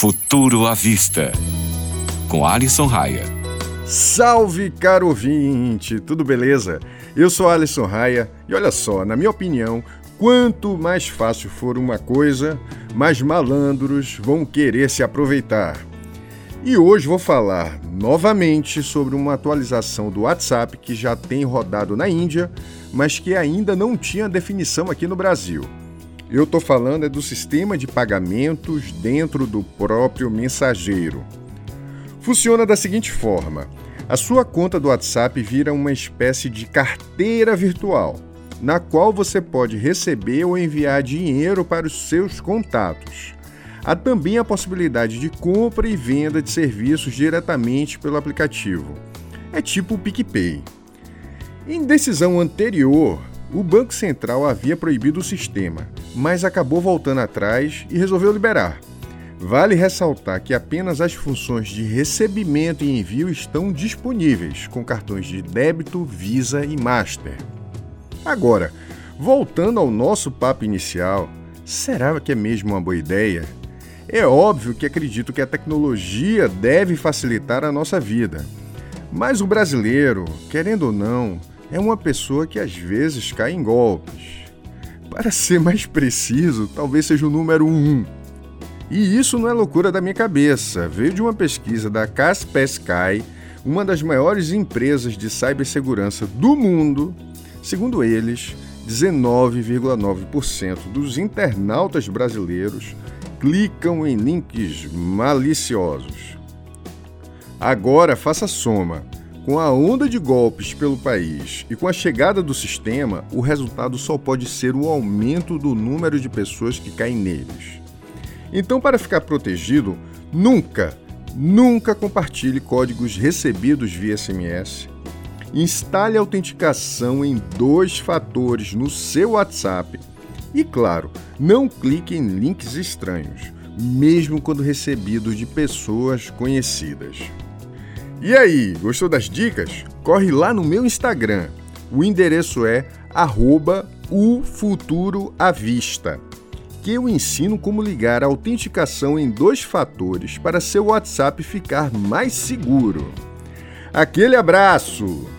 Futuro à Vista, com Alisson Raia. Salve, caro ouvinte! Tudo beleza? Eu sou Alisson Raia e olha só, na minha opinião, quanto mais fácil for uma coisa, mais malandros vão querer se aproveitar. E hoje vou falar novamente sobre uma atualização do WhatsApp que já tem rodado na Índia, mas que ainda não tinha definição aqui no Brasil. Eu estou falando é do sistema de pagamentos dentro do próprio mensageiro. Funciona da seguinte forma: a sua conta do WhatsApp vira uma espécie de carteira virtual, na qual você pode receber ou enviar dinheiro para os seus contatos. Há também a possibilidade de compra e venda de serviços diretamente pelo aplicativo. É tipo o PicPay. Em decisão anterior, o Banco Central havia proibido o sistema, mas acabou voltando atrás e resolveu liberar. Vale ressaltar que apenas as funções de recebimento e envio estão disponíveis com cartões de débito, Visa e Master. Agora, voltando ao nosso papo inicial, será que é mesmo uma boa ideia? É óbvio que acredito que a tecnologia deve facilitar a nossa vida. Mas o brasileiro, querendo ou não, é uma pessoa que às vezes cai em golpes. Para ser mais preciso, talvez seja o número 1. Um. E isso não é loucura da minha cabeça, veio de uma pesquisa da Kaspersky, uma das maiores empresas de cibersegurança do mundo. Segundo eles, 19,9% dos internautas brasileiros clicam em links maliciosos. Agora faça soma. Com a onda de golpes pelo país e com a chegada do sistema, o resultado só pode ser o aumento do número de pessoas que caem neles. Então, para ficar protegido, nunca, nunca compartilhe códigos recebidos via SMS. Instale autenticação em dois fatores no seu WhatsApp. E claro, não clique em links estranhos, mesmo quando recebidos de pessoas conhecidas. E aí, gostou das dicas? Corre lá no meu Instagram. O endereço é arroba o futuro à vista, que eu ensino como ligar a autenticação em dois fatores para seu WhatsApp ficar mais seguro. Aquele abraço!